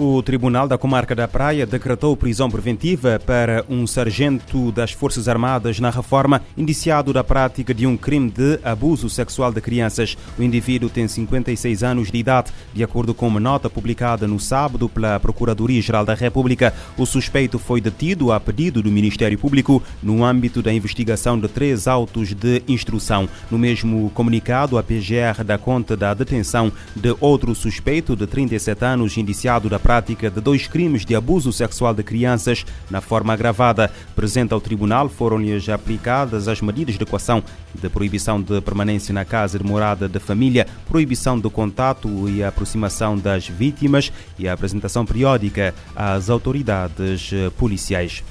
O Tribunal da Comarca da Praia decretou prisão preventiva para um sargento das Forças Armadas na reforma, indiciado da prática de um crime de abuso sexual de crianças. O indivíduo tem 56 anos de idade. De acordo com uma nota publicada no sábado pela Procuradoria-Geral da República, o suspeito foi detido a pedido do Ministério Público no âmbito da investigação de três autos de instrução. No mesmo comunicado, a PGR dá conta da detenção de outro suspeito de 37 anos, indiciado da prática de dois crimes de abuso sexual de crianças na forma agravada. Presente ao tribunal foram-lhes aplicadas as medidas de equação de proibição de permanência na casa de morada de família, proibição de contato e aproximação das vítimas e a apresentação periódica às autoridades policiais.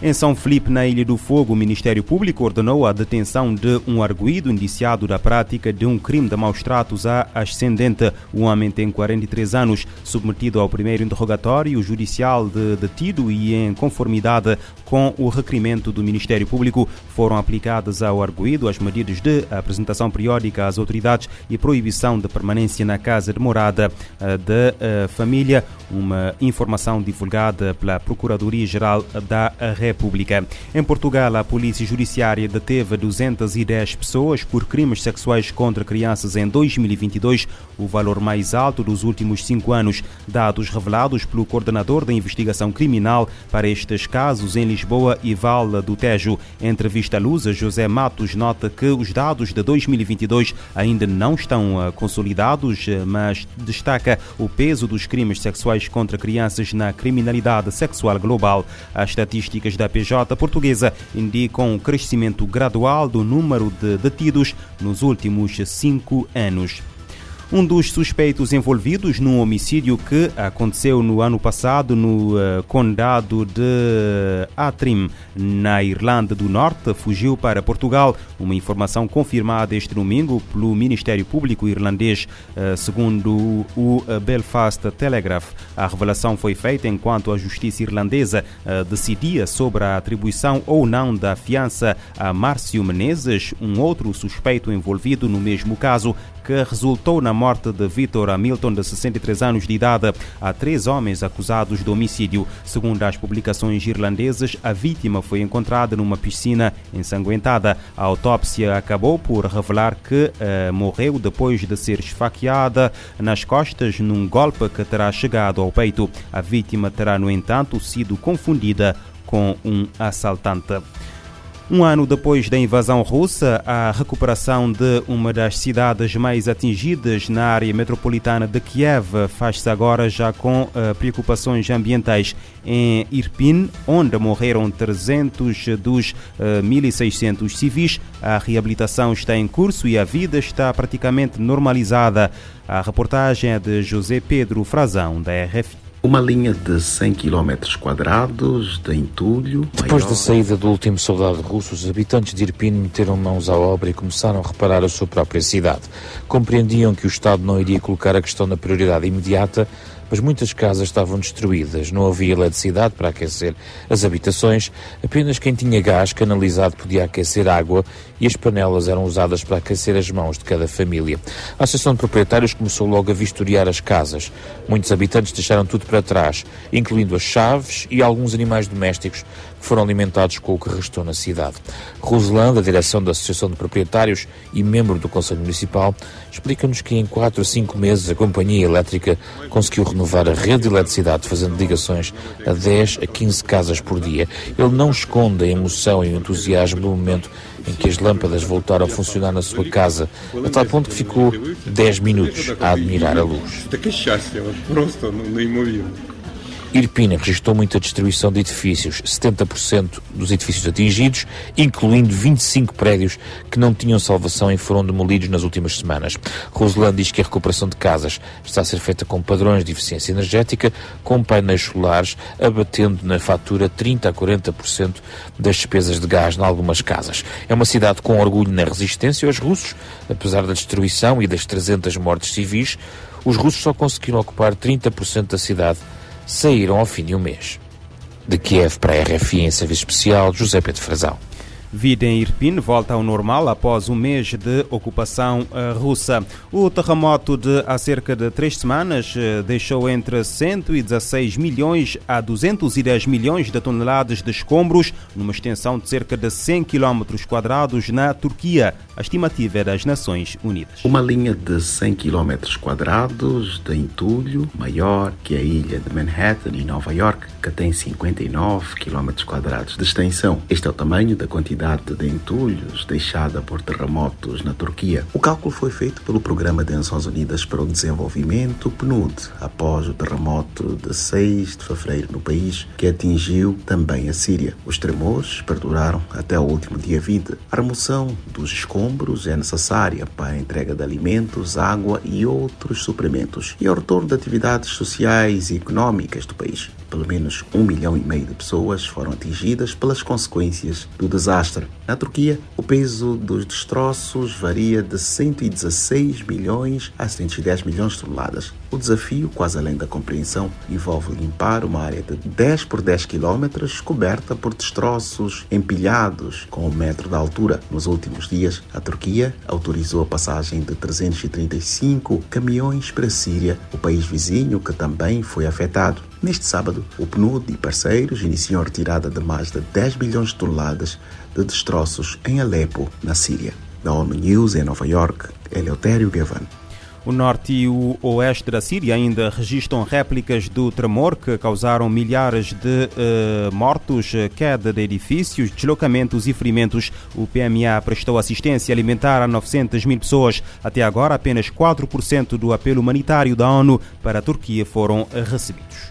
Em São Felipe, na Ilha do Fogo, o Ministério Público ordenou a detenção de um arguído indiciado da prática de um crime de maus tratos à ascendente. O homem tem 43 anos, submetido ao primeiro interrogatório judicial de detido e em conformidade com o requerimento do Ministério Público, foram aplicadas ao arguído as medidas de apresentação periódica às autoridades e proibição de permanência na casa de morada da família, uma informação divulgada pela Procuradoria-Geral da República. República. Em Portugal, a Polícia Judiciária deteve 210 pessoas por crimes sexuais contra crianças em 2022, o valor mais alto dos últimos cinco anos. Dados revelados pelo coordenador da investigação criminal para estes casos em Lisboa e Val do Tejo. Em entrevista à Lusa, José Matos nota que os dados de 2022 ainda não estão consolidados, mas destaca o peso dos crimes sexuais contra crianças na criminalidade sexual global. As estatísticas da PJ portuguesa indicam um crescimento gradual do número de detidos nos últimos cinco anos. Um dos suspeitos envolvidos num homicídio que aconteceu no ano passado no uh, condado de Atrim, na Irlanda do Norte, fugiu para Portugal. Uma informação confirmada este domingo pelo Ministério Público irlandês, uh, segundo o Belfast Telegraph. A revelação foi feita enquanto a justiça irlandesa decidia sobre a atribuição ou não da fiança a Márcio Menezes, um outro suspeito envolvido no mesmo caso, que resultou na morte de Victor Hamilton, de 63 anos de idade. Há três homens acusados de homicídio. Segundo as publicações irlandesas, a vítima foi encontrada numa piscina ensanguentada. A autópsia acabou por revelar que uh, morreu depois de ser esfaqueada nas costas num golpe que terá chegado ao peito. A vítima terá, no entanto, sido confundida com um assaltante. Um ano depois da invasão russa, a recuperação de uma das cidades mais atingidas na área metropolitana de Kiev faz-se agora já com uh, preocupações ambientais. Em Irpin, onde morreram 300 dos uh, 1.600 civis, a reabilitação está em curso e a vida está praticamente normalizada. A reportagem é de José Pedro Frazão, da RFI. Uma linha de 100 km quadrados de entulho. Depois maior... da saída do último soldado russo, os habitantes de Irpin meteram mãos à obra e começaram a reparar a sua própria cidade. Compreendiam que o Estado não iria colocar a questão na prioridade imediata, mas muitas casas estavam destruídas, não havia eletricidade para aquecer as habitações, apenas quem tinha gás canalizado podia aquecer água e as panelas eram usadas para aquecer as mãos de cada família. A Associação de Proprietários começou logo a vistoriar as casas. Muitos habitantes deixaram tudo para trás, incluindo as chaves e alguns animais domésticos que foram alimentados com o que restou na cidade. Roselanda, direção da Associação de Proprietários e membro do Conselho Municipal, explica-nos que em 4 a 5 meses a Companhia Elétrica conseguiu renovar a rede de eletricidade, fazendo ligações a 10 a 15 casas por dia. Ele não esconde a emoção e o entusiasmo do momento em que as lâmpadas voltaram a funcionar na sua casa, a tal ponto que ficou 10 minutos a admirar a luz. Irpina registrou muita destruição de edifícios, 70% dos edifícios atingidos, incluindo 25 prédios que não tinham salvação e foram demolidos nas últimas semanas. Roseland diz que a recuperação de casas está a ser feita com padrões de eficiência energética, com painéis solares, abatendo na fatura 30 a 40% das despesas de gás em algumas casas. É uma cidade com orgulho na resistência aos russos, apesar da destruição e das 300 mortes civis, os russos só conseguiram ocupar 30% da cidade saíram ao fim de um mês. De Kiev para a RFI em serviço especial, José Pedro Frazão. Vida em Irpin volta ao normal após um mês de ocupação eh, russa. O terremoto de há cerca de três semanas eh, deixou entre 116 milhões a 210 milhões de toneladas de escombros numa extensão de cerca de 100 quilómetros quadrados na Turquia. A estimativa é das Nações Unidas. Uma linha de 100 quilómetros quadrados de entulho maior que a ilha de Manhattan em Nova York, que tem 59 quilómetros quadrados de extensão. Este é o tamanho da quantidade quantidade de entulhos deixada por terremotos na Turquia. O cálculo foi feito pelo Programa das Nações Unidas para o Desenvolvimento, PNUD, após o terremoto de 6 de fevereiro no país, que atingiu também a Síria. Os tremores perduraram até o último dia 20. A remoção dos escombros é necessária para a entrega de alimentos, água e outros suprimentos e ao retorno de atividades sociais e econômicas do país. Pelo menos um milhão e meio de pessoas foram atingidas pelas consequências do desastre. Na Turquia, o peso dos destroços varia de 116 milhões a 110 milhões de toneladas. O desafio, quase além da compreensão, envolve limpar uma área de 10 por 10 quilômetros coberta por destroços empilhados com um metro de altura. Nos últimos dias, a Turquia autorizou a passagem de 335 caminhões para a Síria, o país vizinho que também foi afetado. Neste sábado, o PNUD e parceiros iniciam a retirada de mais de 10 milhões de toneladas de destroços em Alepo, na Síria. Da ONU News em Nova York, Eleutério Gavan. O norte e o oeste da Síria ainda registram réplicas do tremor que causaram milhares de uh, mortos, queda de edifícios, deslocamentos e ferimentos. O PMA prestou assistência alimentar a 900 mil pessoas. Até agora, apenas 4% do apelo humanitário da ONU para a Turquia foram recebidos.